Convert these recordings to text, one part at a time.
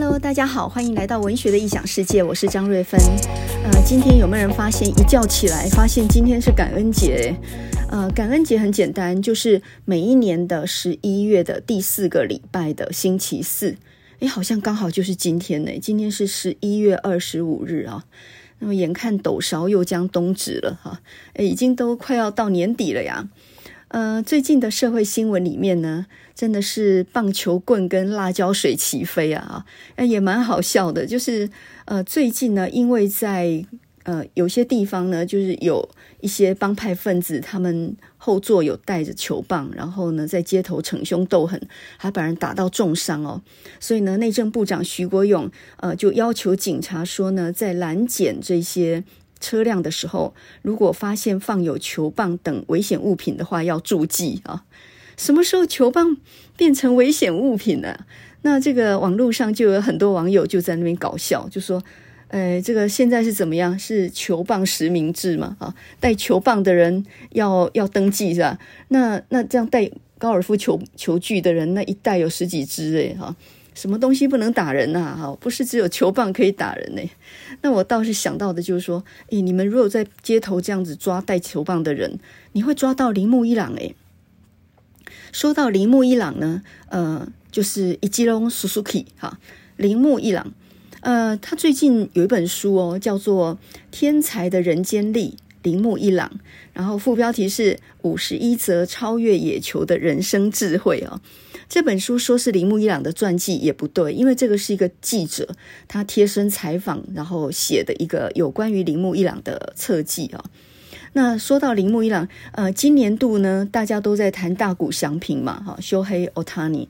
Hello，大家好，欢迎来到文学的异想世界，我是张瑞芬。呃，今天有没有人发现一觉起来发现今天是感恩节？呃，感恩节很简单，就是每一年的十一月的第四个礼拜的星期四。诶，好像刚好就是今天呢，今天是十一月二十五日啊。那么眼看斗勺又将冬至了哈，诶，已经都快要到年底了呀。呃，最近的社会新闻里面呢，真的是棒球棍跟辣椒水齐飞啊，啊，也蛮好笑的。就是呃，最近呢，因为在呃有些地方呢，就是有一些帮派分子，他们后座有带着球棒，然后呢，在街头逞凶斗狠，还把人打到重伤哦。所以呢，内政部长徐国勇呃就要求警察说呢，在拦检这些。车辆的时候，如果发现放有球棒等危险物品的话，要注记啊。什么时候球棒变成危险物品呢？那这个网络上就有很多网友就在那边搞笑，就说：“呃，这个现在是怎么样？是球棒实名制吗？啊，带球棒的人要要登记是吧？那那这样带高尔夫球球具的人，那一带有十几支诶哈。”什么东西不能打人呐？哈，不是只有球棒可以打人呢。那我倒是想到的就是说，诶，你们如果在街头这样子抓带球棒的人，你会抓到铃木一朗诶。说到铃木一朗呢，呃，就是伊吉隆苏苏 k 哈，铃木一朗，呃，他最近有一本书哦，叫做《天才的人间力》，铃木一朗，然后副标题是五十一则超越野球的人生智慧哦。这本书说是铃木一朗的传记也不对，因为这个是一个记者他贴身采访然后写的一个有关于铃木一朗的侧记啊。那说到铃木一朗，呃，今年度呢，大家都在谈大谷翔平嘛，哈，修黑奥塔尼。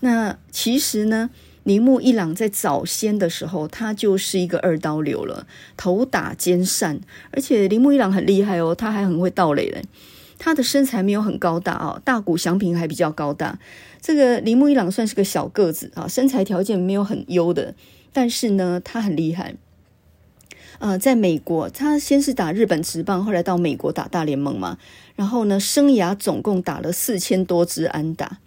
那其实呢，铃木一朗在早先的时候，他就是一个二刀流了，头打兼善，而且铃木一朗很厉害哦，他还很会盗垒嘞。他的身材没有很高大哦，大谷翔平还比较高大。这个铃木一朗算是个小个子啊，身材条件没有很优的，但是呢，他很厉害。呃，在美国，他先是打日本职棒，后来到美国打大联盟嘛。然后呢，生涯总共打了四千多支安打。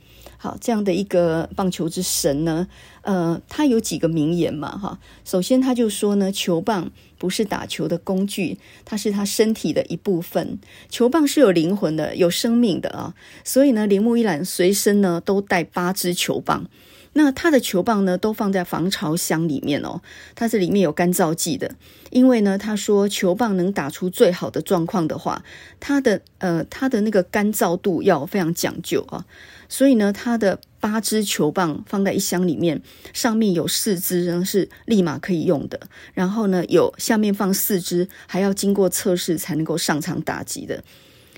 好，这样的一个棒球之神呢，呃，他有几个名言嘛，哈。首先，他就说呢，球棒不是打球的工具，它是他身体的一部分。球棒是有灵魂的，有生命的啊。所以呢，铃木一朗随身呢都带八支球棒。那他的球棒呢，都放在防潮箱里面哦。它这里面有干燥剂的，因为呢，他说球棒能打出最好的状况的话，它的呃，它的那个干燥度要非常讲究啊。所以呢，他的八支球棒放在一箱里面，上面有四支呢是立马可以用的，然后呢，有下面放四支，还要经过测试才能够上场打击的。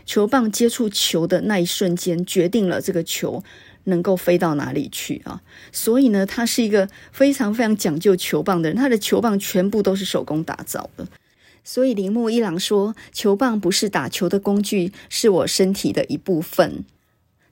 球棒接触球的那一瞬间，决定了这个球。能够飞到哪里去啊？所以呢，他是一个非常非常讲究球棒的人，他的球棒全部都是手工打造的。所以铃木一郎说：“球棒不是打球的工具，是我身体的一部分。”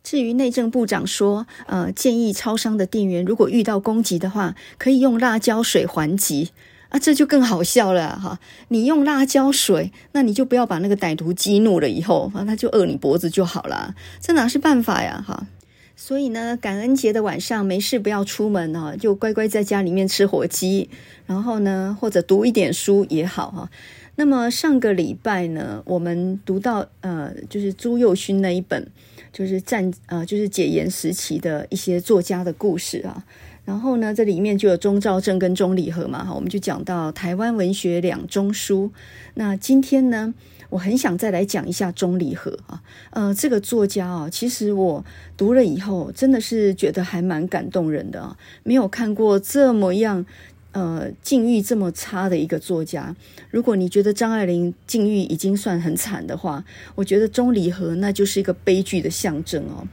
至于内政部长说：“呃，建议超商的店员如果遇到攻击的话，可以用辣椒水还击啊，这就更好笑了哈！你用辣椒水，那你就不要把那个歹徒激怒了以后，啊，他就扼你脖子就好了，这哪是办法呀？哈！”所以呢，感恩节的晚上没事不要出门哦，就乖乖在家里面吃火鸡，然后呢，或者读一点书也好哈。那么上个礼拜呢，我们读到呃，就是朱宥勋那一本，就是战呃，就是解严时期的一些作家的故事啊。然后呢，这里面就有钟肇政跟钟理和嘛哈，我们就讲到台湾文学两中书。那今天呢，我很想再来讲一下钟理和啊，呃，这个作家啊，其实我读了以后，真的是觉得还蛮感动人的啊，没有看过这么样，呃，境遇这么差的一个作家。如果你觉得张爱玲境遇已经算很惨的话，我觉得钟理和那就是一个悲剧的象征哦。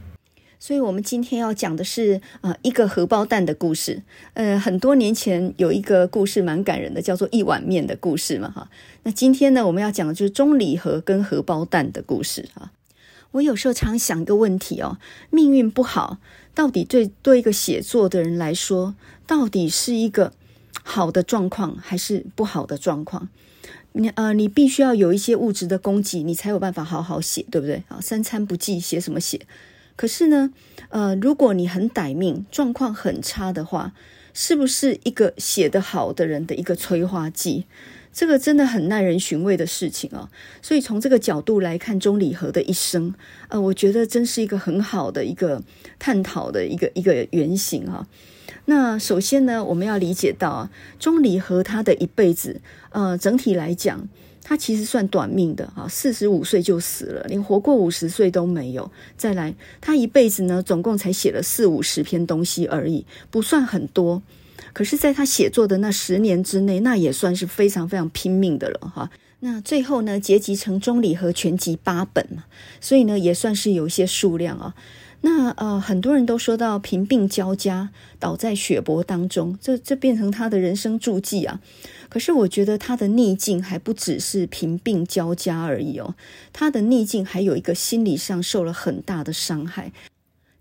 所以，我们今天要讲的是啊、呃，一个荷包蛋的故事。呃，很多年前有一个故事蛮感人的，叫做一碗面的故事嘛，哈。那今天呢，我们要讲的就是钟理和跟荷包蛋的故事啊。我有时候常想一个问题哦，命运不好，到底对对一个写作的人来说，到底是一个好的状况还是不好的状况？你呃，你必须要有一些物质的供给，你才有办法好好写，对不对？啊，三餐不继，写什么写？可是呢，呃，如果你很歹命，状况很差的话，是不是一个写得好的人的一个催化剂？这个真的很耐人寻味的事情啊。所以从这个角度来看，钟理和的一生，呃，我觉得真是一个很好的一个探讨的一个一个原型啊。那首先呢，我们要理解到啊，钟理和他的一辈子，呃，整体来讲，他其实算短命的啊，四十五岁就死了，连活过五十岁都没有。再来，他一辈子呢，总共才写了四五十篇东西而已，不算很多。可是，在他写作的那十年之内，那也算是非常非常拼命的了哈。那最后呢，结集成《中理和全集》八本嘛，所以呢，也算是有一些数量啊。那呃，很多人都说到贫病交加，倒在血泊当中，这这变成他的人生注记啊。可是我觉得他的逆境还不只是贫病交加而已哦，他的逆境还有一个心理上受了很大的伤害。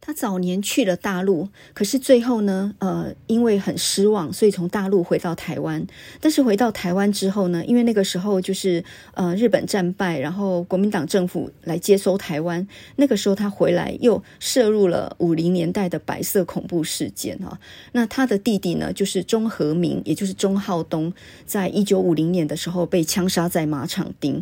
他早年去了大陆，可是最后呢，呃，因为很失望，所以从大陆回到台湾。但是回到台湾之后呢，因为那个时候就是呃日本战败，然后国民党政府来接收台湾。那个时候他回来又涉入了五零年代的白色恐怖事件啊。那他的弟弟呢，就是钟和明，也就是钟浩东，在一九五零年的时候被枪杀在马场町。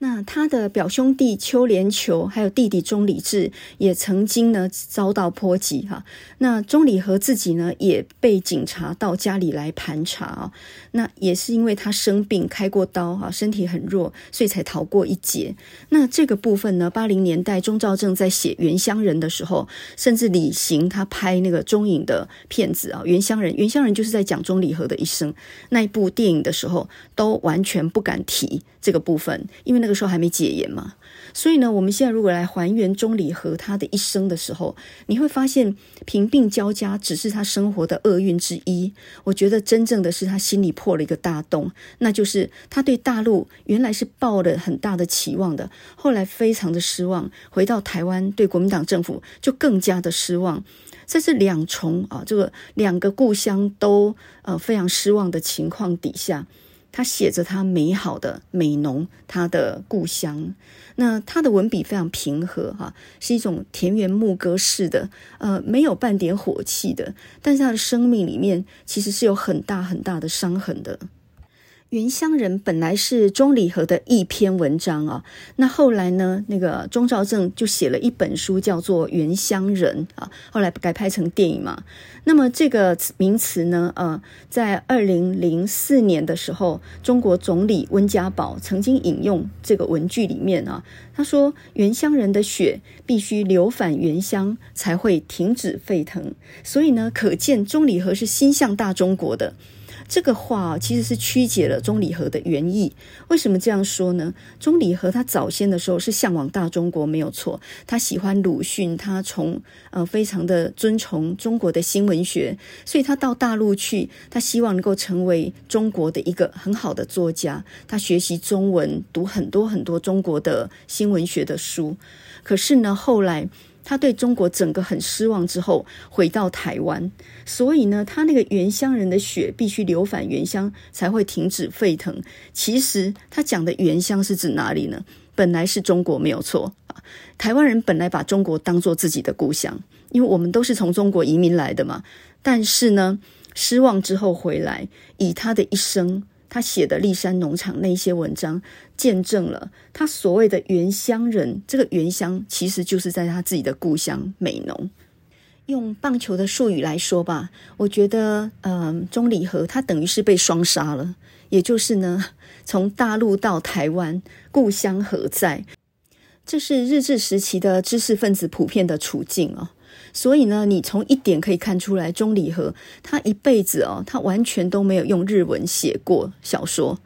那他的表兄弟邱连球，还有弟弟钟理智，也曾经呢遭到波及哈。那钟理和自己呢，也被警察到家里来盘查啊。那也是因为他生病开过刀哈，身体很弱，所以才逃过一劫。那这个部分呢，八零年代钟兆政在写《原乡人》的时候，甚至李行他拍那个中影的片子啊，《原乡人》，《原乡人》就是在讲钟礼和的一生。那一部电影的时候，都完全不敢提这个部分，因为那个时候还没解严嘛，所以呢，我们现在如果来还原钟理和他的一生的时候，你会发现贫病交加只是他生活的厄运之一。我觉得真正的是他心里破了一个大洞，那就是他对大陆原来是抱了很大的期望的，后来非常的失望，回到台湾对国民党政府就更加的失望。在这两重啊，这个两个故乡都呃非常失望的情况底下。他写着他美好的美浓，他的故乡。那他的文笔非常平和，哈，是一种田园牧歌式的，呃，没有半点火气的。但是他的生命里面其实是有很大很大的伤痕的。原乡人本来是钟理和的一篇文章啊，那后来呢，那个钟兆政就写了一本书，叫做《原乡人》啊，后来改拍成电影嘛。那么这个名词呢，呃，在二零零四年的时候，中国总理温家宝曾经引用这个文句里面啊，他说：“原乡人的血必须流返原乡，才会停止沸腾。”所以呢，可见钟理和是心向大中国的。这个话其实是曲解了钟理和的原意。为什么这样说呢？钟理和他早先的时候是向往大中国没有错，他喜欢鲁迅，他从呃非常的尊崇中国的新文学，所以他到大陆去，他希望能够成为中国的一个很好的作家。他学习中文，读很多很多中国的新文学的书。可是呢，后来。他对中国整个很失望之后，回到台湾，所以呢，他那个原乡人的血必须流返原乡才会停止沸腾。其实他讲的原乡是指哪里呢？本来是中国没有错啊，台湾人本来把中国当做自己的故乡，因为我们都是从中国移民来的嘛。但是呢，失望之后回来，以他的一生。他写的立山农场那些文章，见证了他所谓的原乡人。这个原乡其实就是在他自己的故乡美浓。用棒球的术语来说吧，我觉得，嗯，钟礼和他等于是被双杀了。也就是呢，从大陆到台湾，故乡何在？这是日治时期的知识分子普遍的处境啊。所以呢，你从一点可以看出来，钟理和他一辈子哦，他完全都没有用日文写过小说。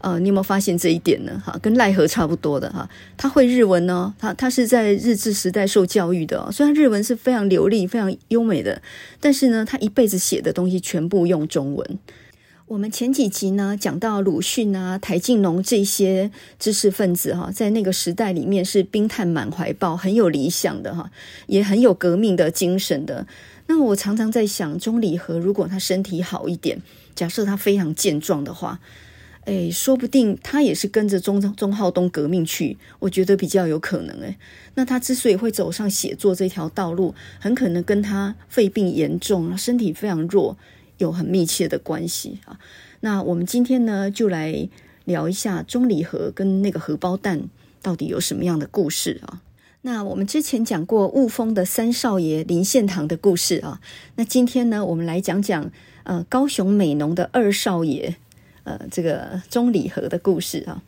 呃，你有没有发现这一点呢？哈，跟赖和差不多的哈，他会日文呢，他他是在日治时代受教育的，虽然日文是非常流利、非常优美的，但是呢，他一辈子写的东西全部用中文。我们前几集呢讲到鲁迅啊、台静农这些知识分子哈，在那个时代里面是冰炭满怀抱，很有理想的哈，也很有革命的精神的。那我常常在想，钟理和如果他身体好一点，假设他非常健壮的话，诶，说不定他也是跟着钟钟浩东革命去，我觉得比较有可能诶。那他之所以会走上写作这条道路，很可能跟他肺病严重，身体非常弱。有很密切的关系啊。那我们今天呢，就来聊一下钟理和跟那个荷包蛋到底有什么样的故事啊？那我们之前讲过雾峰的三少爷林献堂的故事啊，那今天呢，我们来讲讲呃高雄美浓的二少爷呃这个钟理和的故事啊。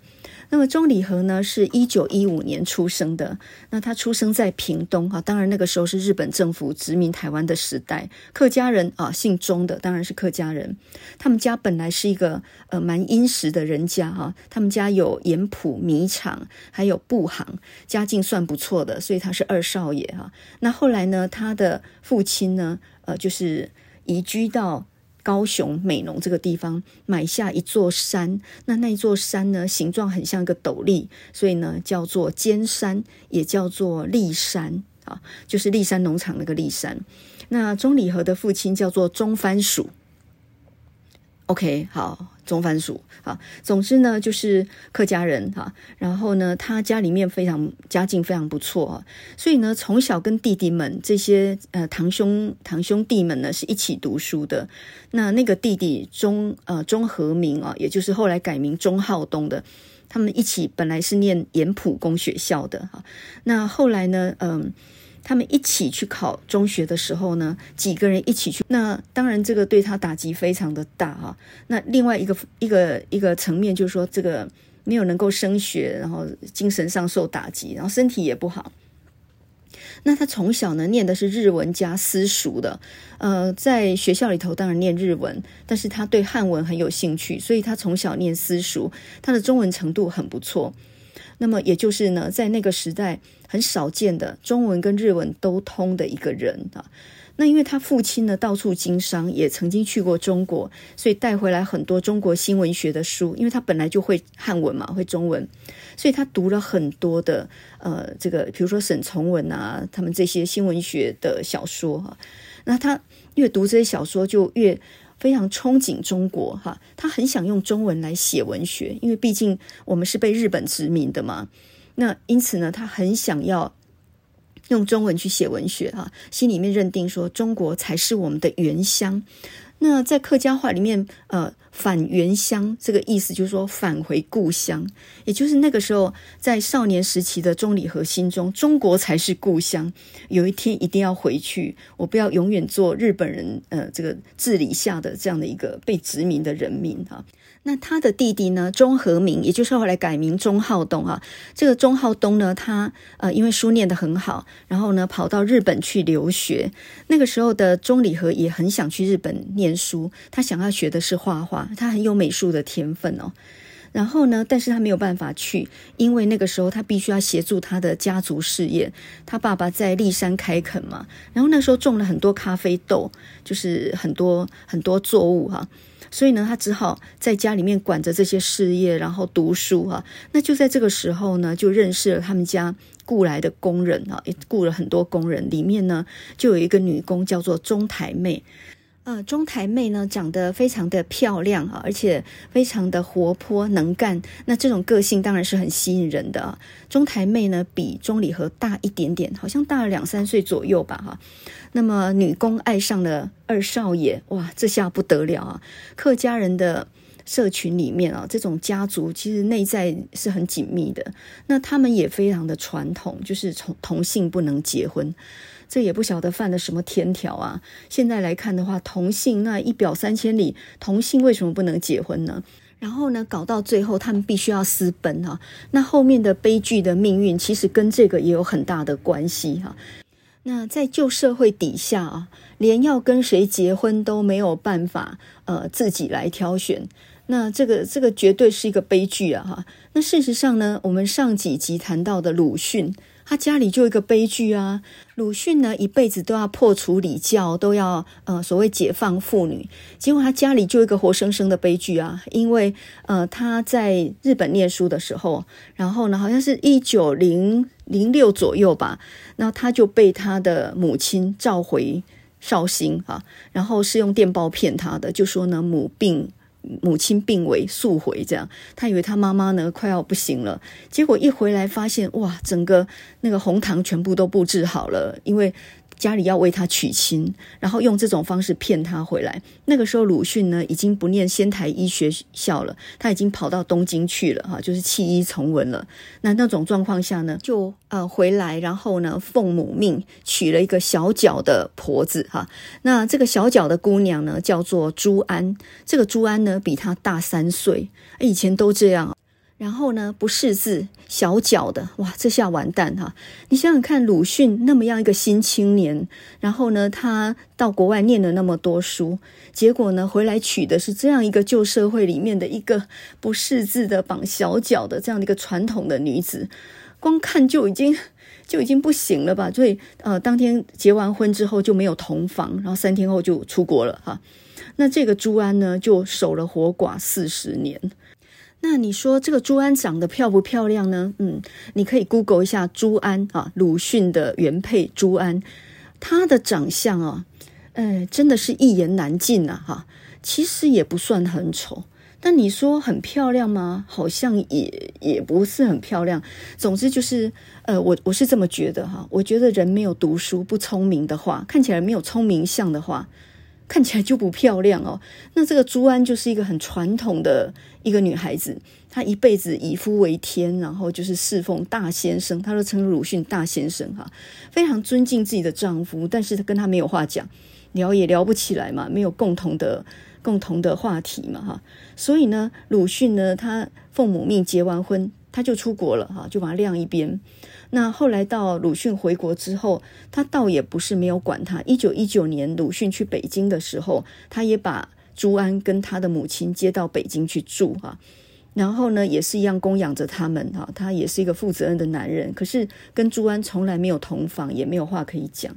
那么钟礼和呢，是一九一五年出生的。那他出生在屏东哈，当然那个时候是日本政府殖民台湾的时代。客家人啊，姓钟的当然是客家人。他们家本来是一个呃蛮殷实的人家哈，他们家有盐埔米厂，还有布行，家境算不错的，所以他是二少爷哈。那后来呢，他的父亲呢，呃，就是移居到。高雄美浓这个地方买下一座山，那那座山呢，形状很像一个斗笠，所以呢叫做尖山，也叫做立山啊，就是立山农场那个立山。那钟礼和的父亲叫做钟番薯。OK，好，钟番薯，啊，总之呢，就是客家人哈。然后呢，他家里面非常家境非常不错啊，所以呢，从小跟弟弟们这些呃堂兄堂兄弟们呢是一起读书的。那那个弟弟钟呃钟和明啊，也就是后来改名钟浩东的，他们一起本来是念延普公学校的哈。那后来呢，嗯、他们一起去考中学的时候呢，几个人一起去，那当然这个对他打击非常的大啊。那另外一个一个一个层面就是说，这个没有能够升学，然后精神上受打击，然后身体也不好。那他从小呢念的是日文加私塾的，呃，在学校里头当然念日文，但是他对汉文很有兴趣，所以他从小念私塾，他的中文程度很不错。那么也就是呢，在那个时代很少见的中文跟日文都通的一个人啊。那因为他父亲呢到处经商，也曾经去过中国，所以带回来很多中国新文学的书。因为他本来就会汉文嘛，会中文，所以他读了很多的呃，这个比如说沈从文啊，他们这些新文学的小说哈。那他越读这些小说，就越。非常憧憬中国哈，他很想用中文来写文学，因为毕竟我们是被日本殖民的嘛。那因此呢，他很想要用中文去写文学哈，心里面认定说中国才是我们的原乡。那在客家话里面，呃，返原乡这个意思就是说返回故乡，也就是那个时候在少年时期的中里和心中，中国才是故乡。有一天一定要回去，我不要永远做日本人呃这个治理下的这样的一个被殖民的人民啊。那他的弟弟呢，钟和明，也就是后来改名钟浩东啊。这个钟浩东呢，他呃因为书念得很好，然后呢跑到日本去留学。那个时候的钟礼和也很想去日本念书，他想要学的是画画，他很有美术的天分哦。然后呢，但是他没有办法去，因为那个时候他必须要协助他的家族事业。他爸爸在栗山开垦嘛，然后那时候种了很多咖啡豆，就是很多很多作物哈、所以呢，他只好在家里面管着这些事业，然后读书啊。那就在这个时候呢，就认识了他们家雇来的工人啊，也雇了很多工人。里面呢，就有一个女工叫做钟台妹。呃，钟台妹呢，长得非常的漂亮啊，而且非常的活泼能干。那这种个性当然是很吸引人的啊。钟台妹呢，比钟理和大一点点，好像大了两三岁左右吧，哈。那么女工爱上了二少爷，哇，这下不得了啊！客家人的社群里面啊，这种家族其实内在是很紧密的。那他们也非常的传统，就是从同性不能结婚。这也不晓得犯了什么天条啊！现在来看的话，同性那一表三千里，同性为什么不能结婚呢？然后呢，搞到最后他们必须要私奔哈、那后面的悲剧的命运，其实跟这个也有很大的关系哈、那在旧社会底下啊，连要跟谁结婚都没有办法，呃，自己来挑选。那这个这个绝对是一个悲剧啊！哈。那事实上呢，我们上几集谈到的鲁迅。他家里就一个悲剧啊！鲁迅呢，一辈子都要破除礼教，都要呃所谓解放妇女，结果他家里就一个活生生的悲剧啊！因为呃他在日本念书的时候，然后呢，好像是一九零零六左右吧，那他就被他的母亲召回绍兴啊，然后是用电报骗他的，就说呢母病。母亲病危速回，这样。他以为他妈妈呢快要不行了，结果一回来发现哇，整个那个红糖全部都布置好了，因为家里要为他娶亲，然后用这种方式骗他回来。那个时候鲁迅呢已经不念仙台医学校了，他已经跑到东京去了哈，就是弃医从文了。那那种状况下呢，就呃回来，然后呢奉母命娶了一个小脚的婆子哈。那这个小脚的姑娘呢叫做朱安，这个朱安呢比他大三岁，以前都这样。然后呢，不识字，小脚的，哇，这下完蛋哈！你想想看，鲁迅那么样一个新青年，然后呢，他到国外念了那么多书，结果呢，回来娶的是这样一个旧社会里面的一个不识字的、绑小脚的这样的一个传统的女子，光看就已经就已经不行了吧？所以，呃，当天结完婚之后就没有同房，然后三天后就出国了哈。那这个朱安呢，就守了活寡四十年。那你说这个朱安长得漂不漂亮呢？嗯，你可以 Google 一下朱安啊，鲁迅的原配朱安，她的长相啊，哎，真的是一言难尽呐哈。其实也不算很丑，但你说很漂亮吗？好像也也不是很漂亮。总之就是，呃，我我是这么觉得哈。我觉得人没有读书不聪明的话，看起来没有聪明相的话。看起来就不漂亮哦。那这个朱安就是一个很传统的一个女孩子，她一辈子以夫为天，然后就是侍奉大先生，她都称鲁迅大先生哈，非常尊敬自己的丈夫，但是她跟他没有话讲，聊也聊不起来嘛，没有共同的共同的话题嘛哈。所以呢，鲁迅呢，他奉母命结完婚，他就出国了哈，就把他晾一边。那后来到鲁迅回国之后，他倒也不是没有管他。一九一九年鲁迅去北京的时候，他也把朱安跟他的母亲接到北京去住哈。然后呢，也是一样供养着他们哈。他也是一个负责任的男人，可是跟朱安从来没有同房，也没有话可以讲。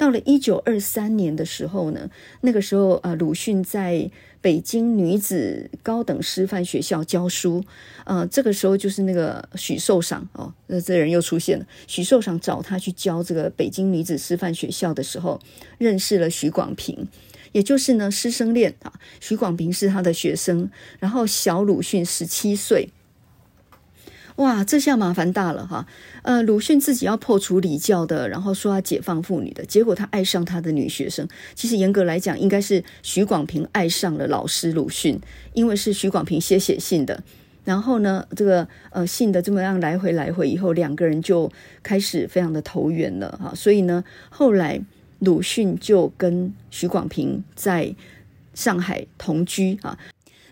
到了一九二三年的时候呢，那个时候啊，鲁迅在北京女子高等师范学校教书。呃，这个时候就是那个许寿裳哦，那这人又出现了。许寿裳找他去教这个北京女子师范学校的时候，认识了许广平，也就是呢师生恋啊。许广平是他的学生，然后小鲁迅十七岁。哇，这下麻烦大了哈！呃，鲁迅自己要破除礼教的，然后说要解放妇女的，结果他爱上他的女学生。其实严格来讲，应该是许广平爱上了老师鲁迅，因为是许广平先写信的。然后呢，这个呃信的这么样来回来回以后，两个人就开始非常的投缘了哈。所以呢，后来鲁迅就跟许广平在上海同居啊。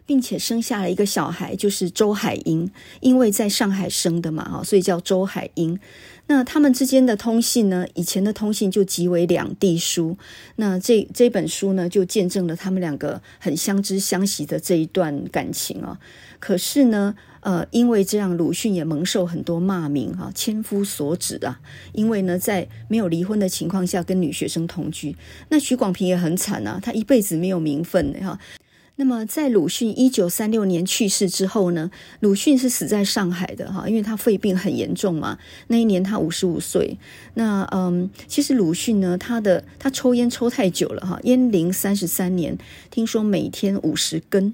并且生下了一个小孩，就是周海婴，因为在上海生的嘛，哈所以叫周海婴。那他们之间的通信呢，以前的通信就即为两地书。那这这本书呢，就见证了他们两个很相知相惜的这一段感情啊。可是呢，呃，因为这样，鲁迅也蒙受很多骂名啊，千夫所指啊。因为呢，在没有离婚的情况下跟女学生同居，那许广平也很惨啊，他一辈子没有名分的哈。那么，在鲁迅一九三六年去世之后呢，鲁迅是死在上海的哈，因为他肺病很严重嘛。那一年他五十五岁。那嗯，其实鲁迅呢，他的他抽烟抽太久了哈，烟龄三十三年，听说每天五十根，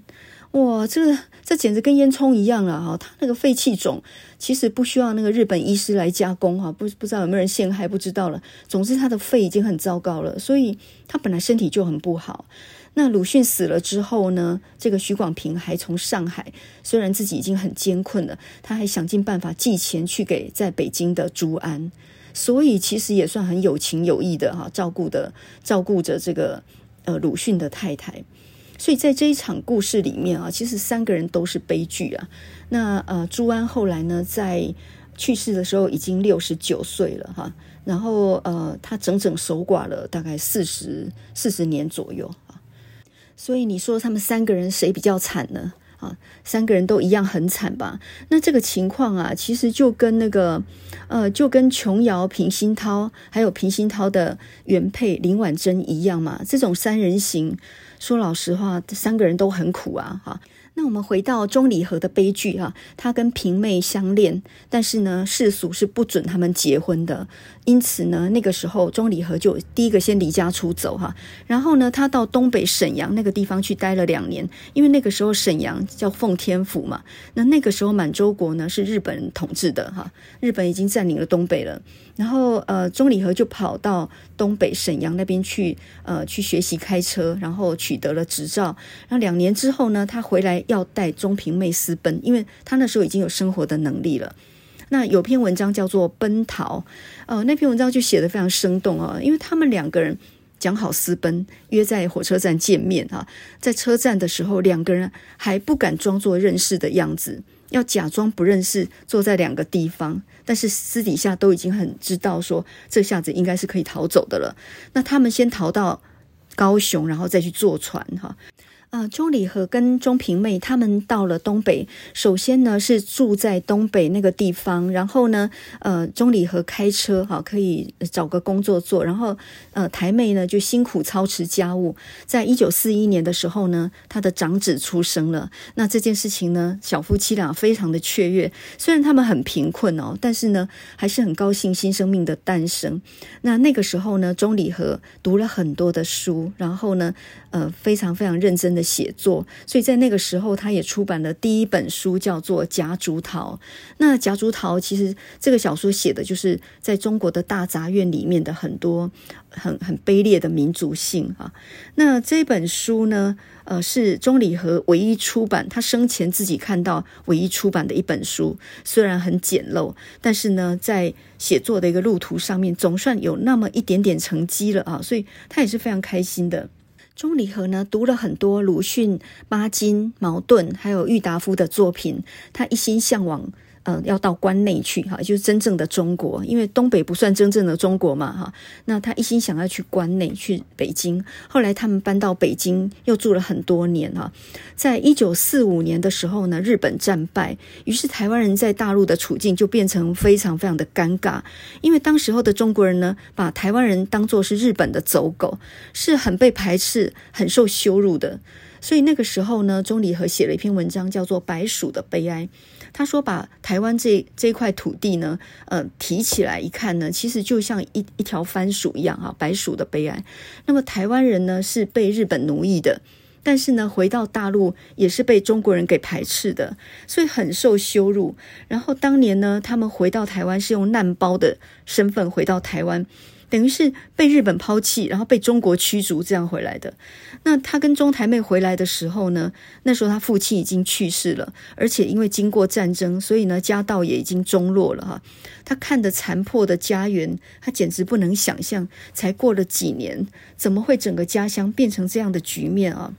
哇，这这简直跟烟囱一样了哈。他那个肺气肿，其实不需要那个日本医师来加工哈，不不知道有没有人陷害，不知道了。总之，他的肺已经很糟糕了，所以他本来身体就很不好。那鲁迅死了之后呢，这个许广平还从上海，虽然自己已经很艰困了，他还想尽办法寄钱去给在北京的朱安，所以其实也算很有情有义的哈，照顾的照顾着这个呃鲁迅的太太。所以在这一场故事里面啊，其实三个人都是悲剧啊。那呃朱安后来呢，在去世的时候已经六十九岁了哈，然后呃他整整守寡了大概四十四十年左右。所以你说他们三个人谁比较惨呢？啊，三个人都一样很惨吧？那这个情况啊，其实就跟那个，呃，就跟琼瑶、平鑫涛还有平鑫涛的原配林婉珍一样嘛。这种三人行，说老实话，三个人都很苦啊，哈。那我们回到钟礼和的悲剧哈，他跟平妹相恋，但是呢，世俗是不准他们结婚的，因此呢，那个时候钟理和就第一个先离家出走哈，然后呢，他到东北沈阳那个地方去待了两年，因为那个时候沈阳叫奉天府嘛，那那个时候满洲国呢是日本统治的哈，日本已经占领了东北了，然后呃，钟理和就跑到东北沈阳那边去呃去学习开车，然后取得了执照，然后两年之后呢，他回来。要带钟平妹私奔，因为他那时候已经有生活的能力了。那有篇文章叫做《奔逃》，呃，那篇文章就写得非常生动啊，因为他们两个人讲好私奔，约在火车站见面啊，在车站的时候，两个人还不敢装作认识的样子，要假装不认识，坐在两个地方，但是私底下都已经很知道说，这下子应该是可以逃走的了。那他们先逃到高雄，然后再去坐船哈。啊，钟礼和跟钟平妹他们到了东北，首先呢是住在东北那个地方，然后呢，呃，钟礼和开车哈可以找个工作做，然后呃台妹呢就辛苦操持家务。在一九四一年的时候呢，他的长子出生了。那这件事情呢，小夫妻俩非常的雀跃，虽然他们很贫困哦，但是呢还是很高兴新生命的诞生。那那个时候呢，钟礼和读了很多的书，然后呢，呃，非常非常认真的。写作，所以在那个时候，他也出版了第一本书，叫做《夹竹桃》。那《夹竹桃》其实这个小说写的就是在中国的大杂院里面的很多很很卑劣的民族性啊。那这本书呢，呃，是钟理和唯一出版，他生前自己看到唯一出版的一本书，虽然很简陋，但是呢，在写作的一个路途上面，总算有那么一点点成绩了啊，所以他也是非常开心的。钟离和呢，读了很多鲁迅、巴金、茅盾，还有郁达夫的作品，他一心向往。嗯，要到关内去哈，就是真正的中国，因为东北不算真正的中国嘛哈。那他一心想要去关内，去北京。后来他们搬到北京，又住了很多年哈。在一九四五年的时候呢，日本战败，于是台湾人在大陆的处境就变成非常非常的尴尬，因为当时候的中国人呢，把台湾人当作是日本的走狗，是很被排斥、很受羞辱的。所以那个时候呢，钟理和写了一篇文章，叫做《白鼠的悲哀》。他说：“把台湾这这块土地呢，呃，提起来一看呢，其实就像一一条番薯一样哈，白薯的悲哀。那么台湾人呢是被日本奴役的，但是呢回到大陆也是被中国人给排斥的，所以很受羞辱。然后当年呢，他们回到台湾是用难包的身份回到台湾。”等于是被日本抛弃，然后被中国驱逐，这样回来的。那他跟中台妹回来的时候呢，那时候他父亲已经去世了，而且因为经过战争，所以呢家道也已经中落了哈。他看着残破的家园，他简直不能想象，才过了几年，怎么会整个家乡变成这样的局面啊？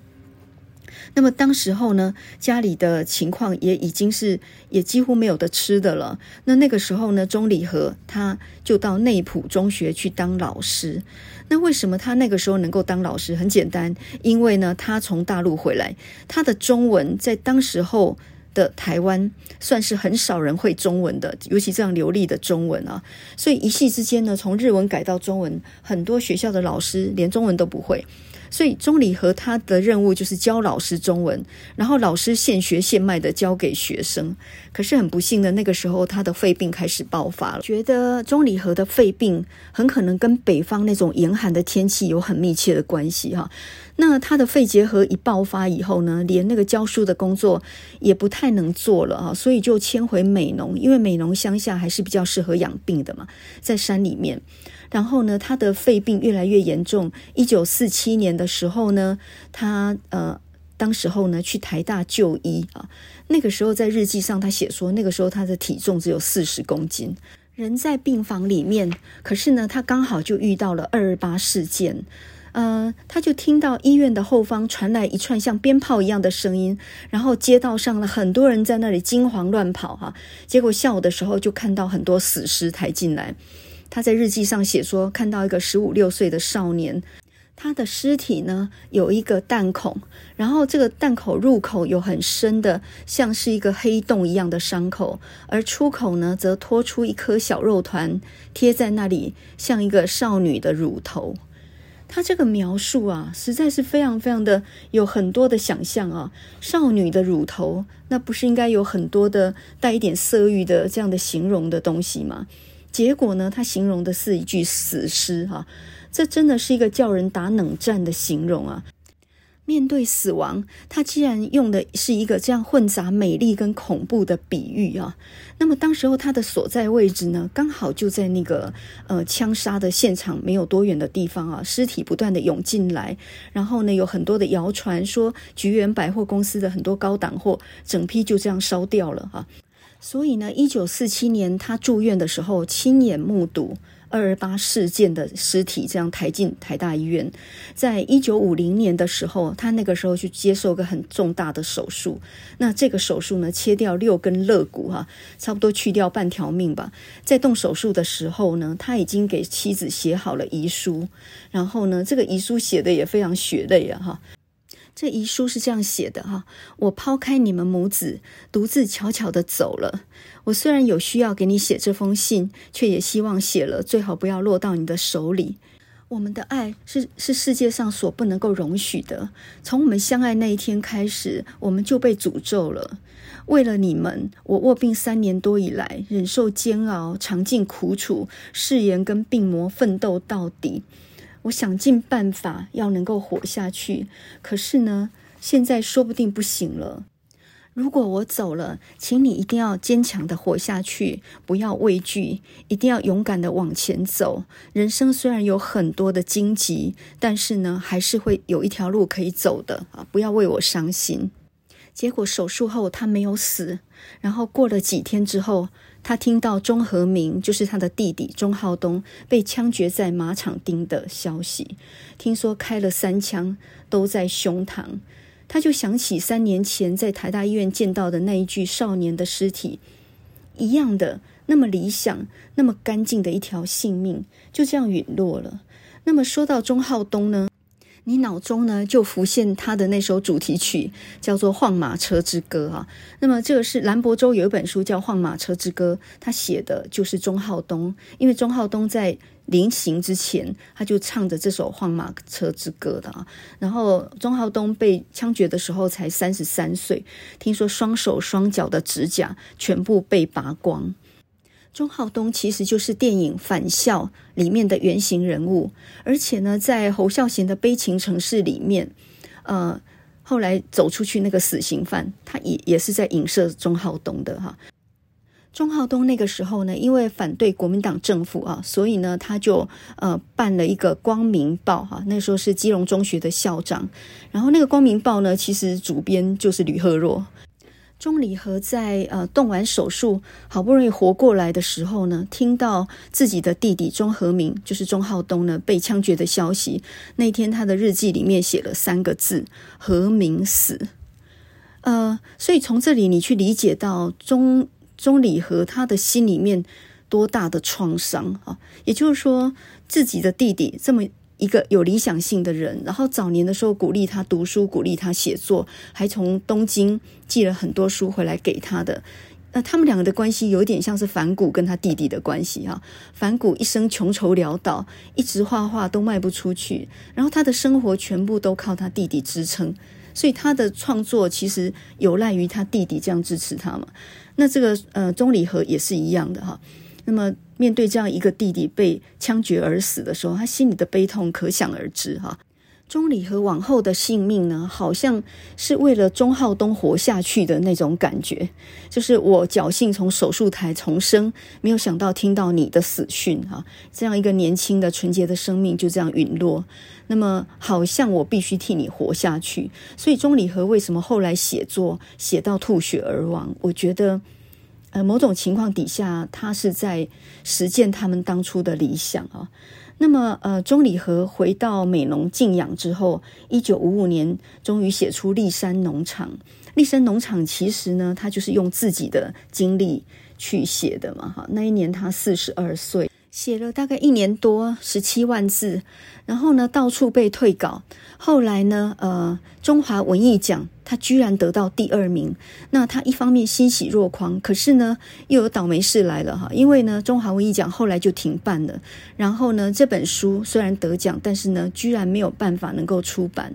那么当时候呢，家里的情况也已经是也几乎没有的吃的了。那那个时候呢，钟理和他就到内埔中学去当老师。那为什么他那个时候能够当老师？很简单，因为呢，他从大陆回来，他的中文在当时候的台湾算是很少人会中文的，尤其这样流利的中文啊。所以一夕之间呢，从日文改到中文，很多学校的老师连中文都不会。所以钟礼和他的任务就是教老师中文，然后老师现学现卖的教给学生。可是很不幸的，那个时候他的肺病开始爆发了。觉得钟礼和的肺病很可能跟北方那种严寒的天气有很密切的关系哈。那他的肺结核一爆发以后呢，连那个教书的工作也不太能做了哈，所以就迁回美浓，因为美浓乡下还是比较适合养病的嘛，在山里面。然后呢，他的肺病越来越严重。一九四七年的时候呢，他呃，当时候呢去台大就医啊。那个时候在日记上他写说，那个时候他的体重只有四十公斤，人在病房里面。可是呢，他刚好就遇到了二二八事件，呃，他就听到医院的后方传来一串像鞭炮一样的声音，然后街道上了很多人在那里惊慌乱跑哈。结果下午的时候就看到很多死尸抬进来。他在日记上写说，看到一个十五六岁的少年，他的尸体呢有一个弹孔，然后这个弹口入口有很深的，像是一个黑洞一样的伤口，而出口呢则拖出一颗小肉团，贴在那里，像一个少女的乳头。他这个描述啊，实在是非常非常的有很多的想象啊。少女的乳头，那不是应该有很多的带一点色欲的这样的形容的东西吗？结果呢，他形容的是一具死尸哈、这真的是一个叫人打冷战的形容啊。面对死亡，他既然用的是一个这样混杂美丽跟恐怖的比喻啊，那么当时候他的所在位置呢，刚好就在那个呃枪杀的现场没有多远的地方啊，尸体不断的涌进来，然后呢有很多的谣传说菊园百货公司的很多高档货整批就这样烧掉了哈、所以呢，一九四七年他住院的时候亲眼目睹。二二八事件的尸体这样抬进台大医院，在一九五零年的时候，他那个时候去接受个很重大的手术。那这个手术呢，切掉六根肋骨，哈，差不多去掉半条命吧。在动手术的时候呢，他已经给妻子写好了遗书，然后呢，这个遗书写的也非常血泪啊，哈。这遗书是这样写的哈，我抛开你们母子，独自悄悄地走了。我虽然有需要给你写这封信，却也希望写了最好不要落到你的手里。我们的爱是是世界上所不能够容许的。从我们相爱那一天开始，我们就被诅咒了。为了你们，我卧病三年多以来，忍受煎熬，尝尽苦楚，誓言跟病魔奋斗到底。我想尽办法要能够活下去，可是呢，现在说不定不行了。如果我走了，请你一定要坚强的活下去，不要畏惧，一定要勇敢的往前走。人生虽然有很多的荆棘，但是呢，还是会有一条路可以走的啊！不要为我伤心。结果手术后他没有死，然后过了几天之后。他听到钟和明，就是他的弟弟钟浩东被枪决在马场町的消息，听说开了三枪，都在胸膛。他就想起三年前在台大医院见到的那一具少年的尸体，一样的那么理想、那么干净的一条性命，就这样陨落了。那么说到钟浩东呢？你脑中呢就浮现他的那首主题曲，叫做《晃马车之歌》啊。那么这个是兰博洲有一本书叫《晃马车之歌》，他写的就是钟浩东。因为钟浩东在临行之前，他就唱着这首《晃马车之歌》的啊。然后钟浩东被枪决的时候才三十三岁，听说双手双脚的指甲全部被拔光。钟浩东其实就是电影《返校》里面的原型人物，而且呢，在侯孝贤的《悲情城市》里面，呃，后来走出去那个死刑犯，他也也是在影射钟浩东的哈。钟浩东那个时候呢，因为反对国民党政府啊，所以呢，他就呃办了一个《光明报》哈，那时候是基隆中学的校长，然后那个《光明报》呢，其实主编就是吕赫若。钟礼和在呃动完手术，好不容易活过来的时候呢，听到自己的弟弟钟和明，就是钟浩东呢被枪决的消息。那天他的日记里面写了三个字：“和明死。”呃，所以从这里你去理解到钟钟礼和他的心里面多大的创伤啊！也就是说，自己的弟弟这么。一个有理想性的人，然后早年的时候鼓励他读书，鼓励他写作，还从东京寄了很多书回来给他的。那他们两个的关系有点像是梵谷跟他弟弟的关系哈。梵谷一生穷愁潦倒，一直画画都卖不出去，然后他的生活全部都靠他弟弟支撑，所以他的创作其实有赖于他弟弟这样支持他嘛。那这个呃，钟理和也是一样的哈。那么。面对这样一个弟弟被枪决而死的时候，他心里的悲痛可想而知哈。钟理和往后的性命呢，好像是为了钟浩东活下去的那种感觉，就是我侥幸从手术台重生，没有想到听到你的死讯哈，这样一个年轻的纯洁的生命就这样陨落，那么好像我必须替你活下去。所以钟理和为什么后来写作写到吐血而亡？我觉得。呃，某种情况底下，他是在实践他们当初的理想啊。那么，呃，钟理和回到美浓静养之后，一九五五年终于写出《立山农场》。《立山农场》其实呢，他就是用自己的经历去写的嘛。哈，那一年他四十二岁，写了大概一年多，十七万字，然后呢，到处被退稿。后来呢，呃，中华文艺奖他居然得到第二名。那他一方面欣喜若狂，可是呢，又有倒霉事来了哈。因为呢，中华文艺奖后来就停办了。然后呢，这本书虽然得奖，但是呢，居然没有办法能够出版。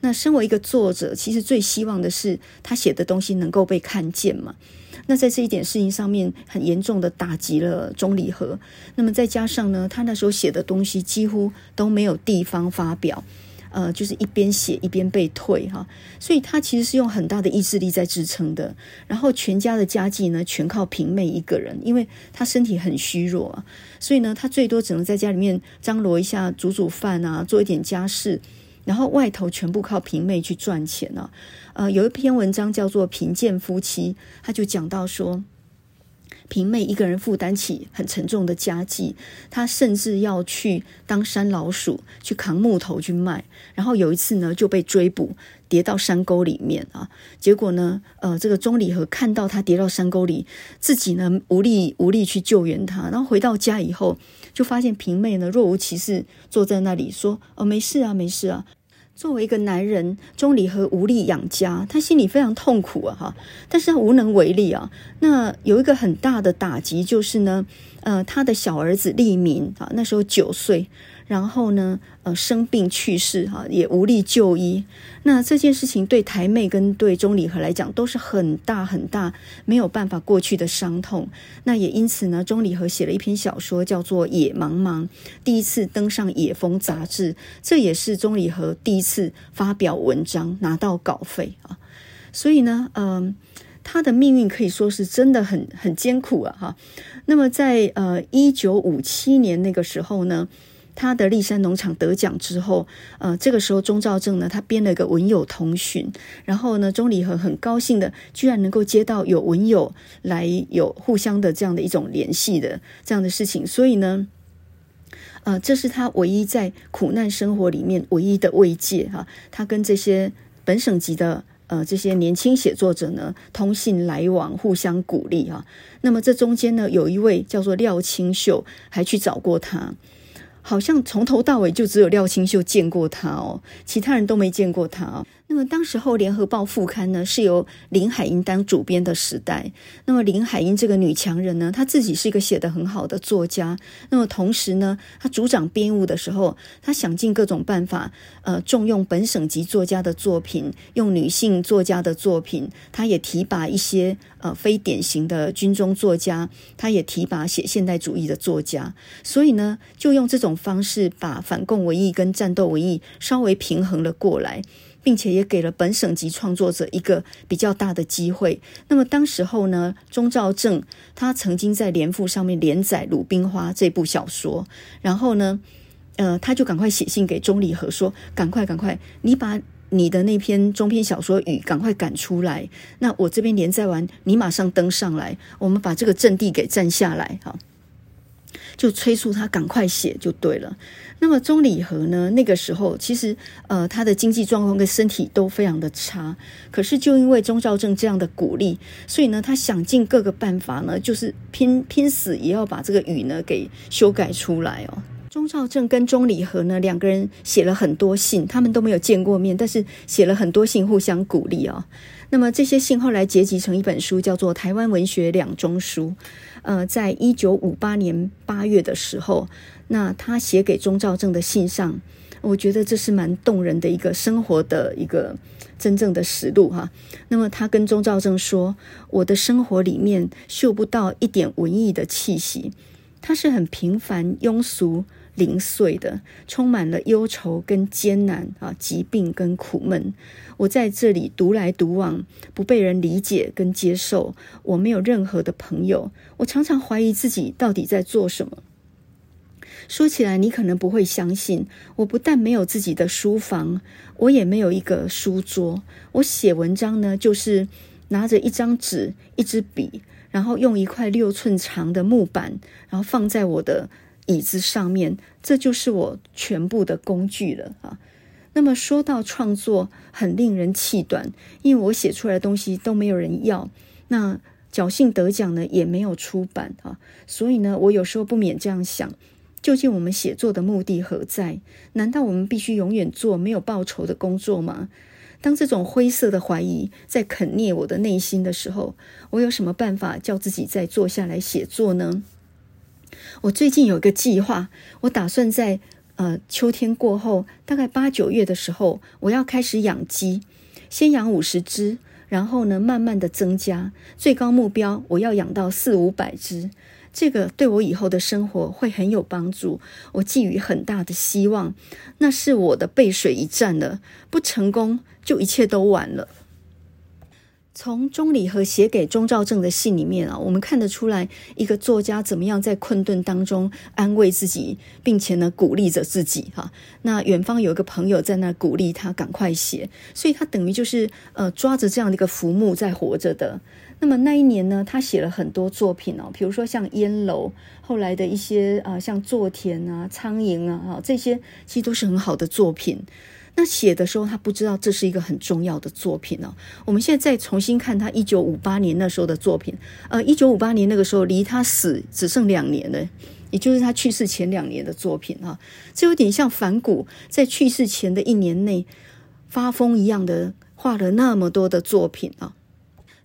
那身为一个作者，其实最希望的是他写的东西能够被看见嘛。那在这一点事情上面，很严重的打击了钟理和。那么再加上呢，他那时候写的东西几乎都没有地方发表，呃，就是一边写一边被退哈。所以他其实是用很大的意志力在支撑的。然后全家的家计呢，全靠平妹一个人，因为他身体很虚弱啊，所以呢，他最多只能在家里面张罗一下，煮煮饭啊，做一点家事。然后外头全部靠平妹去赚钱呢、啊，呃，有一篇文章叫做《贫贱夫妻》，他就讲到说，平妹一个人负担起很沉重的家计，她甚至要去当山老鼠，去扛木头去卖。然后有一次呢，就被追捕，跌到山沟里面啊。结果呢，呃，这个钟礼和看到他跌到山沟里，自己呢无力无力去救援他。然后回到家以后，就发现平妹呢若无其事坐在那里说：“哦，没事啊，没事啊。”作为一个男人，钟离和无力养家，他心里非常痛苦啊，哈，但是他无能为力啊。那有一个很大的打击就是呢，呃，他的小儿子立民啊，那时候九岁。然后呢，呃，生病去世哈，也无力就医。那这件事情对台妹跟对钟理和来讲都是很大很大没有办法过去的伤痛。那也因此呢，钟理和写了一篇小说叫做《野茫茫》，第一次登上《野风》杂志，这也是钟理和第一次发表文章拿到稿费啊。所以呢，呃，他的命运可以说是真的很很艰苦啊哈。那么在呃一九五七年那个时候呢。他的立山农场得奖之后，呃，这个时候钟兆政呢，他编了一个文友通讯，然后呢，钟理和很高兴的，居然能够接到有文友来有互相的这样的一种联系的这样的事情，所以呢，呃，这是他唯一在苦难生活里面唯一的慰藉哈。他跟这些本省籍的呃这些年轻写作者呢通信来往，互相鼓励哈。那么这中间呢，有一位叫做廖清秀，还去找过他。好像从头到尾就只有廖清秀见过他哦，其他人都没见过他哦。那么当时候《联合报》副刊呢是由林海音当主编的时代。那么林海音这个女强人呢，她自己是一个写得很好的作家。那么同时呢，她主掌编务的时候，她想尽各种办法，呃，重用本省籍作家的作品，用女性作家的作品。她也提拔一些呃非典型的军中作家，他也提拔写现代主义的作家。所以呢，就用这种方式把反共文艺跟战斗文艺稍微平衡了过来。并且也给了本省籍创作者一个比较大的机会。那么当时候呢，钟兆政他曾经在联副上面连载《鲁冰花》这部小说，然后呢，呃，他就赶快写信给钟理和说：“赶快，赶快，你把你的那篇中篇小说《雨》赶快赶出来。那我这边连载完，你马上登上来，我们把这个阵地给占下来。”哈。就催促他赶快写就对了。那么钟礼和呢？那个时候其实呃，他的经济状况跟身体都非常的差。可是就因为钟兆正这样的鼓励，所以呢，他想尽各个办法呢，就是拼拼死也要把这个雨呢给修改出来哦。钟肇政跟钟理和呢两个人写了很多信，他们都没有见过面，但是写了很多信互相鼓励哦。那么这些信后来结集成一本书，叫做《台湾文学两中书》。呃，在一九五八年八月的时候，那他写给钟肇政的信上，我觉得这是蛮动人的一个生活的一个真正的实录哈。那么他跟钟肇政说：“我的生活里面嗅不到一点文艺的气息，它是很平凡庸俗。”零碎的，充满了忧愁跟艰难啊，疾病跟苦闷。我在这里独来独往，不被人理解跟接受。我没有任何的朋友，我常常怀疑自己到底在做什么。说起来，你可能不会相信，我不但没有自己的书房，我也没有一个书桌。我写文章呢，就是拿着一张纸、一支笔，然后用一块六寸长的木板，然后放在我的。椅子上面，这就是我全部的工具了啊。那么说到创作，很令人气短，因为我写出来的东西都没有人要。那侥幸得奖呢也没有出版啊，所以呢，我有时候不免这样想：究竟我们写作的目的何在？难道我们必须永远做没有报酬的工作吗？当这种灰色的怀疑在啃灭我的内心的时候，我有什么办法叫自己再坐下来写作呢？我最近有一个计划，我打算在呃秋天过后，大概八九月的时候，我要开始养鸡，先养五十只。然后呢，慢慢的增加，最高目标我要养到四五百只，这个对我以后的生活会很有帮助，我寄予很大的希望，那是我的背水一战了，不成功就一切都完了。从钟理和写给钟肇政的信里面啊，我们看得出来一个作家怎么样在困顿当中安慰自己，并且呢鼓励着自己哈。那远方有一个朋友在那鼓励他赶快写，所以他等于就是呃抓着这样的一个浮木在活着的。那么那一年呢，他写了很多作品哦，比如说像《烟楼》，后来的一些啊、像《作田》啊、《苍蝇》啊哈，这些其实都是很好的作品。那写的时候，他不知道这是一个很重要的作品哦。我们现在再重新看他一九五八年那时候的作品，呃，一九五八年那个时候离他死只剩两年了，也就是他去世前两年的作品啊。这有点像梵谷在去世前的一年内发疯一样的画了那么多的作品啊。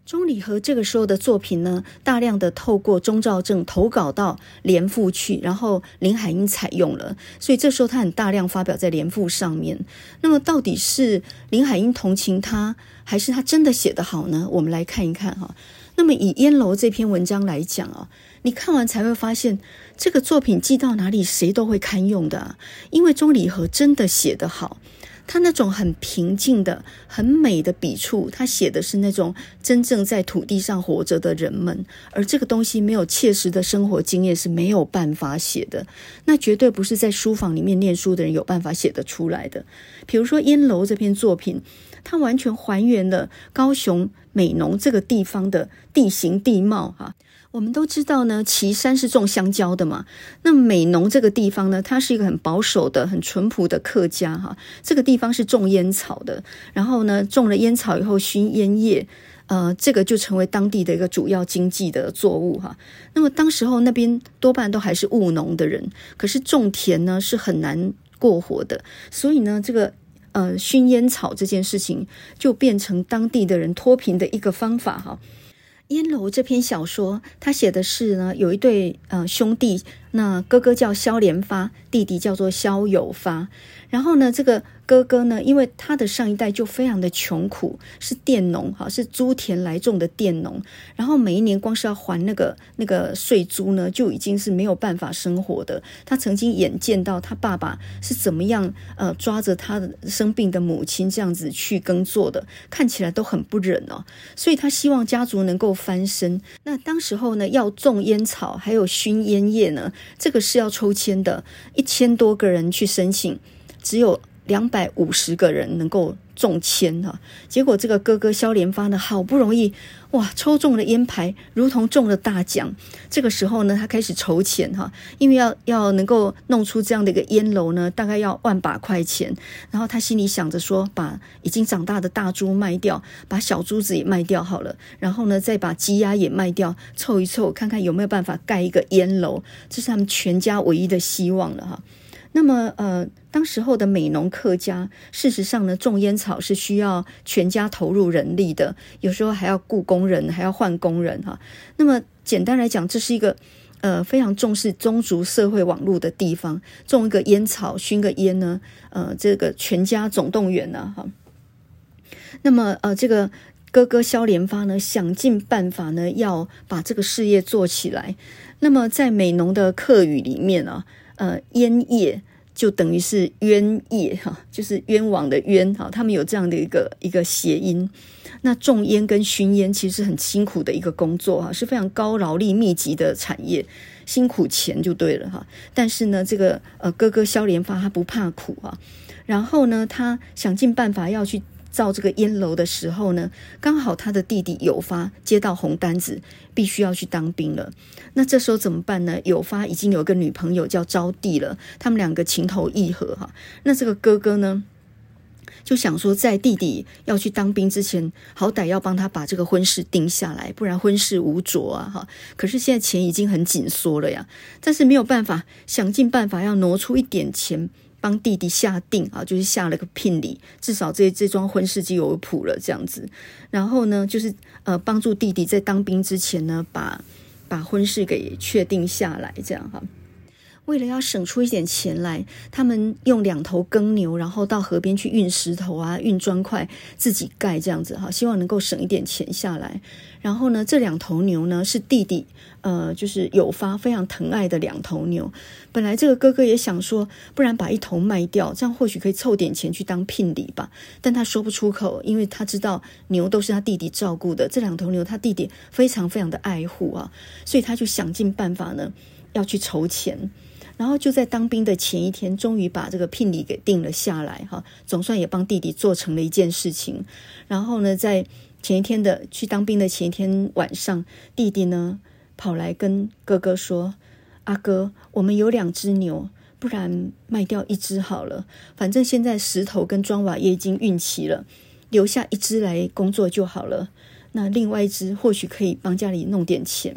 钟理和这个时候的作品呢，大量的透过钟肇政投稿到联赋去，然后林海音采用了，所以这时候他很大量发表在联赋上面。那么到底是林海音同情他，还是他真的写得好呢？我们来看一看哈。那么以《烟楼》这篇文章来讲啊，你看完才会发现，这个作品寄到哪里谁都会堪用的，啊因为钟理和真的写得好。他那种很平静的、很美的笔触，他写的是那种真正在土地上活着的人们，而这个东西没有切实的生活经验是没有办法写的。那绝对不是在书房里面念书的人有办法写得出来的。比如说《烟楼》这篇作品，它完全还原了高雄美浓这个地方的地形地貌，哈。我们都知道呢，岐山是种香蕉的嘛。那美浓这个地方呢，它是一个很保守的、很淳朴的客家哈。这个地方是种烟草的，然后呢，种了烟草以后熏烟叶，呃，这个就成为当地的一个主要经济的作物哈。那么当时候那边多半都还是务农的人，可是种田呢是很难过活的，所以呢，这个呃熏烟草这件事情就变成当地的人脱贫的一个方法哈。《烟楼》这篇小说，他写的是呢，有一对呃兄弟，那哥哥叫萧连发，弟弟叫做萧有发，然后呢，这个。哥哥呢，因为他的上一代就非常的穷苦，是佃农哈，是租田来种的佃农，然后每一年光是要还那个那个税租呢，就已经是没有办法生活的。他曾经眼见到他爸爸是怎么样呃抓着他的生病的母亲这样子去耕作的，看起来都很不忍哦。所以他希望家族能够翻身。那当时候呢，要种烟草还有熏烟叶呢，这个是要抽签的，一千多个人去申请，只有。两百五十个人能够中签哈，结果这个哥哥萧连发呢，好不容易哇抽中了烟牌，如同中了大奖。这个时候呢，他开始筹钱哈，因为要要能够弄出这样的一个烟楼呢，大概要万把块钱。然后他心里想着说，把已经长大的大猪卖掉，把小猪子也卖掉好了，然后呢，再把鸡鸭也卖掉，凑一凑，看看有没有办法盖一个烟楼。这是他们全家唯一的希望了哈。那么，呃，当时候的美浓客家，事实上呢，种烟草是需要全家投入人力的，有时候还要雇工人，还要换工人哈。那么，简单来讲，这是一个呃非常重视宗族社会网络的地方，种一个烟草，熏个烟呢，呃，这个全家总动员了哈。那么，呃，这个哥哥萧连发呢，想尽办法呢，要把这个事业做起来。那么，在美浓的客语里面啊。呃，烟叶就等于是冤叶哈，就是冤枉的冤哈，他们有这样的一个一个谐音。那种烟跟熏烟其实很辛苦的一个工作哈，是非常高劳力密集的产业，辛苦钱就对了哈。但是呢，这个呃哥哥萧连发他不怕苦哈，然后呢，他想尽办法要去。造这个烟楼的时候呢，刚好他的弟弟有发接到红单子，必须要去当兵了。那这时候怎么办呢？有发已经有个女朋友叫招娣了，他们两个情投意合哈。那这个哥哥呢，就想说，在弟弟要去当兵之前，好歹要帮他把这个婚事定下来，不然婚事无着啊！哈，可是现在钱已经很紧缩了呀，但是没有办法，想尽办法要挪出一点钱帮弟弟下定啊，就是下了个聘礼，至少这这桩婚事就有谱了这样子。然后呢，就是呃，帮助弟弟在当兵之前呢，把把婚事给确定下来，这样哈。为了要省出一点钱来，他们用两头耕牛，然后到河边去运石头啊，运砖块，自己盖这样子哈，希望能够省一点钱下来。然后呢，这两头牛呢是弟弟，呃，就是有发非常疼爱的两头牛。本来这个哥哥也想说，不然把一头卖掉，这样或许可以凑点钱去当聘礼吧。但他说不出口，因为他知道牛都是他弟弟照顾的，这两头牛他弟弟非常非常的爱护啊，所以他就想尽办法呢，要去筹钱。然后就在当兵的前一天，终于把这个聘礼给定了下来，哈，总算也帮弟弟做成了一件事情。然后呢，在前一天的去当兵的前一天晚上，弟弟呢跑来跟哥哥说：“阿哥，我们有两只牛，不然卖掉一只好了。反正现在石头跟砖瓦也已经运齐了，留下一只来工作就好了。那另外一只或许可以帮家里弄点钱。”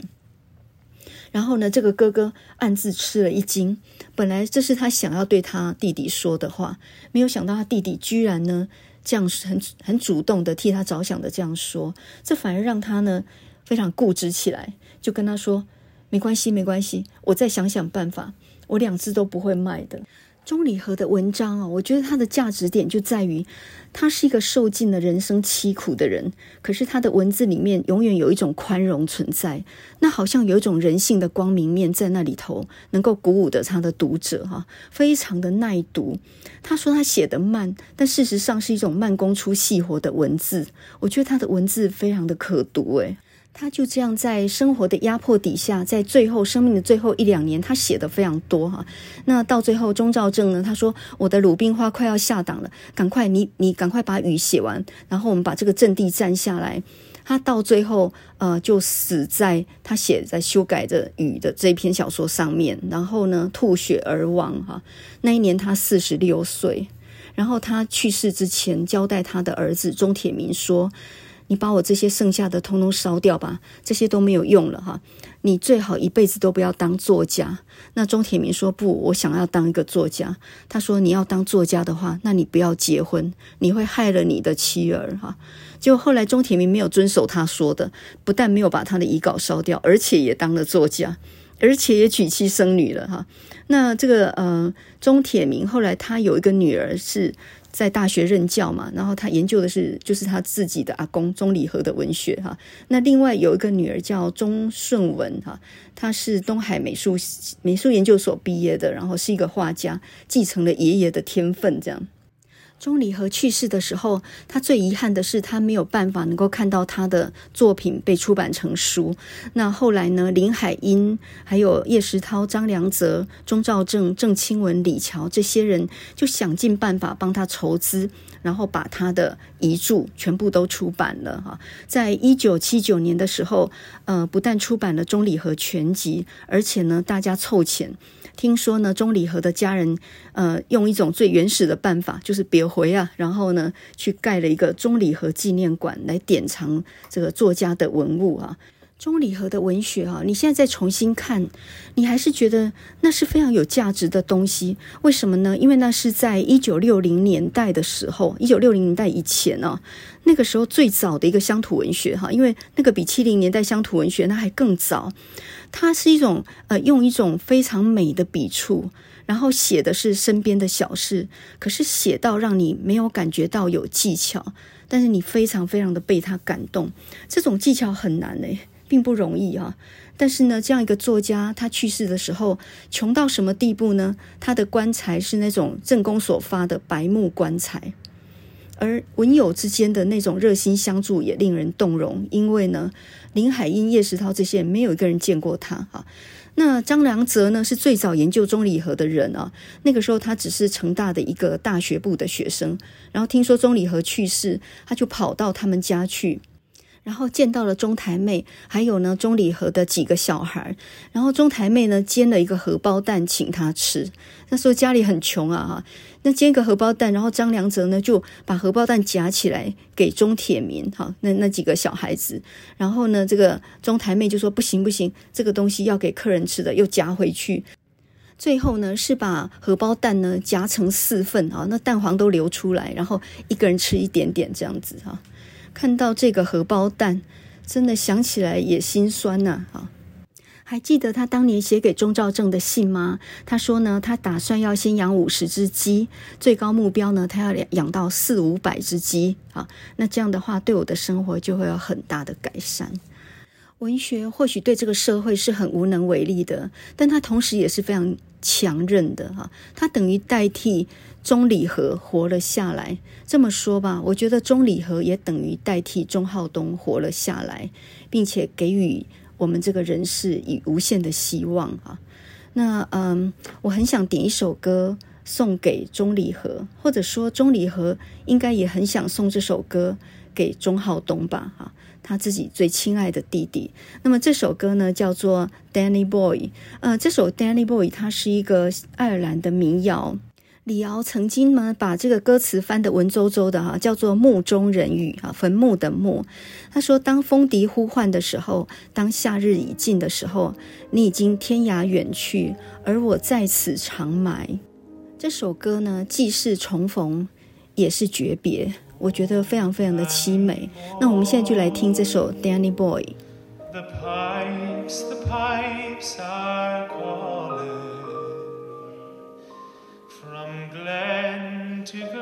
然后呢，这个哥哥暗自吃了一惊。本来这是他想要对他弟弟说的话，没有想到他弟弟居然呢这样很很主动的替他着想的这样说，这反而让他呢非常固执起来，就跟他说：“没关系，没关系，我再想想办法，我两只都不会卖的。”钟礼和的文章啊，我觉得他的价值点就在于，他是一个受尽了人生凄苦的人，可是他的文字里面永远有一种宽容存在，那好像有一种人性的光明面在那里头，能够鼓舞的他的读者哈，非常的耐读。他说他写得慢，但事实上是一种慢工出细活的文字，我觉得他的文字非常的可读诶。他就这样在生活的压迫底下，在最后生命的最后一两年，他写的非常多哈。那到最后，钟兆政呢，他说：“我的鲁冰花快要下档了，赶快你你赶快把雨写完，然后我们把这个阵地占下来。”他到最后呃就死在他写在修改着雨的这篇小说上面，然后呢吐血而亡哈。那一年他四十六岁，然后他去世之前交代他的儿子钟铁民说。你把我这些剩下的通通烧掉吧，这些都没有用了哈。你最好一辈子都不要当作家。那钟铁民说不，我想要当一个作家。他说你要当作家的话，那你不要结婚，你会害了你的妻儿哈。结果后来钟铁民没有遵守他说的，不但没有把他的遗稿烧掉，而且也当了作家，而且也娶妻生女了哈。那这个呃，钟铁民后来他有一个女儿是。在大学任教嘛，然后他研究的是就是他自己的阿公钟理和的文学哈。那另外有一个女儿叫钟顺文哈，她是东海美术美术研究所毕业的，然后是一个画家，继承了爷爷的天分这样。钟礼和去世的时候，他最遗憾的是他没有办法能够看到他的作品被出版成书。那后来呢，林海音、还有叶石涛、张良泽、钟兆政、郑清文、李乔这些人就想尽办法帮他筹资，然后把他的遗著全部都出版了哈。在一九七九年的时候，呃，不但出版了《钟礼和全集》，而且呢，大家凑钱。听说呢，钟礼和的家人，呃，用一种最原始的办法，就是别回啊，然后呢，去盖了一个钟礼和纪念馆，来典藏这个作家的文物啊。钟礼和的文学啊，你现在再重新看，你还是觉得那是非常有价值的东西。为什么呢？因为那是在一九六零年代的时候，一九六零年代以前呢、那个时候最早的一个乡土文学哈，因为那个比七零年代乡土文学那还更早。它是一种呃，用一种非常美的笔触，然后写的是身边的小事，可是写到让你没有感觉到有技巧，但是你非常非常的被他感动。这种技巧很难嘞。并不容易啊，但是呢，这样一个作家，他去世的时候穷到什么地步呢？他的棺材是那种正宫所发的白木棺材，而文友之间的那种热心相助也令人动容。因为呢，林海音、叶石涛这些人没有一个人见过他啊。那张良泽呢，是最早研究钟离和的人啊。那个时候他只是成大的一个大学部的学生，然后听说钟离和去世，他就跑到他们家去。然后见到了钟台妹，还有呢钟礼和的几个小孩。然后钟台妹呢煎了一个荷包蛋请他吃。那时候家里很穷啊，哈，那煎个荷包蛋，然后张良泽呢就把荷包蛋夹起来给钟铁民，哈，那那几个小孩子。然后呢，这个钟台妹就说不行不行，这个东西要给客人吃的，又夹回去。最后呢是把荷包蛋呢夹成四份啊，那蛋黄都流出来，然后一个人吃一点点这样子哈。看到这个荷包蛋，真的想起来也心酸呐！啊，还记得他当年写给钟兆政的信吗？他说呢，他打算要先养五十只鸡，最高目标呢，他要养到四五百只鸡啊。那这样的话，对我的生活就会有很大的改善。文学或许对这个社会是很无能为力的，但他同时也是非常强韧的哈。他等于代替。钟礼和活了下来，这么说吧，我觉得钟礼和也等于代替钟浩东活了下来，并且给予我们这个人世以无限的希望啊。那嗯，我很想点一首歌送给钟礼和，或者说钟礼和应该也很想送这首歌给钟浩东吧，哈，他自己最亲爱的弟弟。那么这首歌呢，叫做《Danny Boy》。呃，这首《Danny Boy》它是一个爱尔兰的民谣。李敖曾经呢，把这个歌词翻得文绉绉的哈，叫做墓中人语啊，坟墓的墓。他说：“当风笛呼唤的时候，当夏日已尽的时候，你已经天涯远去，而我在此长埋。”这首歌呢，既是重逢，也是诀别，我觉得非常非常的凄美。那我们现在就来听这首《Danny Boy》。The pipes, the pipes are land to go.